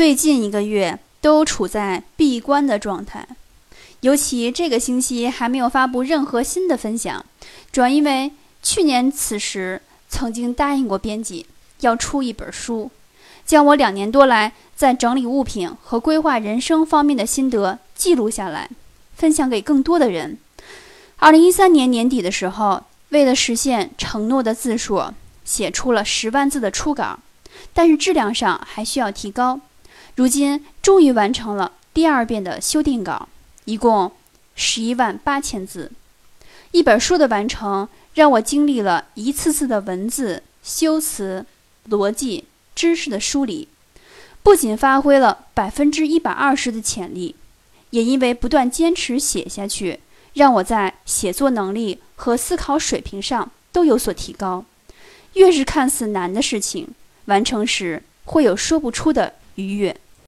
最近一个月都处在闭关的状态，尤其这个星期还没有发布任何新的分享，主要因为去年此时曾经答应过编辑要出一本书，将我两年多来在整理物品和规划人生方面的心得记录下来，分享给更多的人。二零一三年年底的时候，为了实现承诺的字数，写出了十万字的初稿，但是质量上还需要提高。如今终于完成了第二遍的修订稿，一共十一万八千字。一本书的完成，让我经历了一次次的文字修辞、逻辑、知识的梳理，不仅发挥了百分之一百二十的潜力，也因为不断坚持写下去。让我在写作能力和思考水平上都有所提高。越是看似难的事情，完成时会有说不出的愉悦。